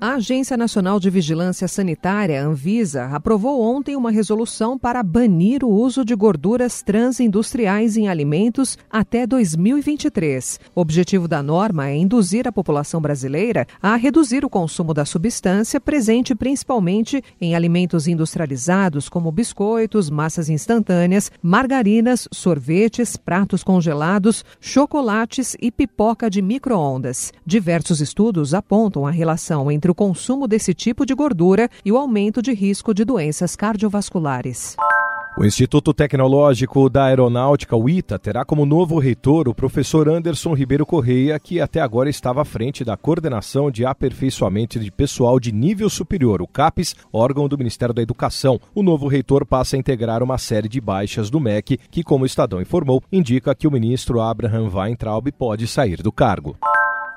A Agência Nacional de Vigilância Sanitária, Anvisa, aprovou ontem uma resolução para banir o uso de gorduras transindustriais em alimentos até 2023. O objetivo da norma é induzir a população brasileira a reduzir o consumo da substância, presente principalmente em alimentos industrializados como biscoitos, massas instantâneas, margarinas, sorvetes, pratos congelados, chocolates e pipoca de micro-ondas. Diversos estudos apontam a relação entre o consumo desse tipo de gordura e o aumento de risco de doenças cardiovasculares. O Instituto Tecnológico da Aeronáutica, o ITA, terá como novo reitor o professor Anderson Ribeiro Correia, que até agora estava à frente da Coordenação de Aperfeiçoamento de Pessoal de Nível Superior, o CAPES, órgão do Ministério da Educação. O novo reitor passa a integrar uma série de baixas do MEC, que, como o Estadão informou, indica que o ministro Abraham Weintraub pode sair do cargo.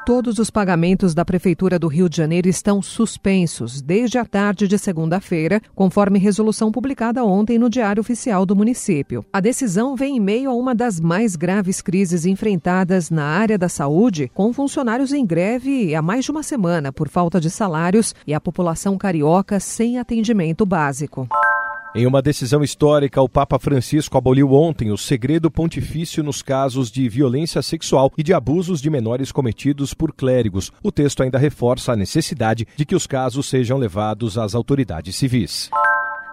Todos os pagamentos da Prefeitura do Rio de Janeiro estão suspensos desde a tarde de segunda-feira, conforme resolução publicada ontem no Diário Oficial do município. A decisão vem em meio a uma das mais graves crises enfrentadas na área da saúde, com funcionários em greve há mais de uma semana por falta de salários e a população carioca sem atendimento básico. Em uma decisão histórica, o Papa Francisco aboliu ontem o segredo pontifício nos casos de violência sexual e de abusos de menores cometidos por clérigos. O texto ainda reforça a necessidade de que os casos sejam levados às autoridades civis.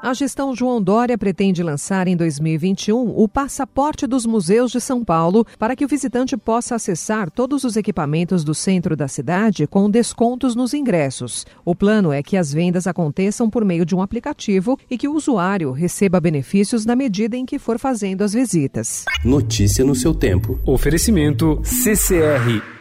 A gestão João Dória pretende lançar em 2021 o passaporte dos museus de São Paulo para que o visitante possa acessar todos os equipamentos do centro da cidade com descontos nos ingressos. O plano é que as vendas aconteçam por meio de um aplicativo e que o usuário receba benefícios na medida em que for fazendo as visitas. Notícia no seu tempo. Oferecimento CCR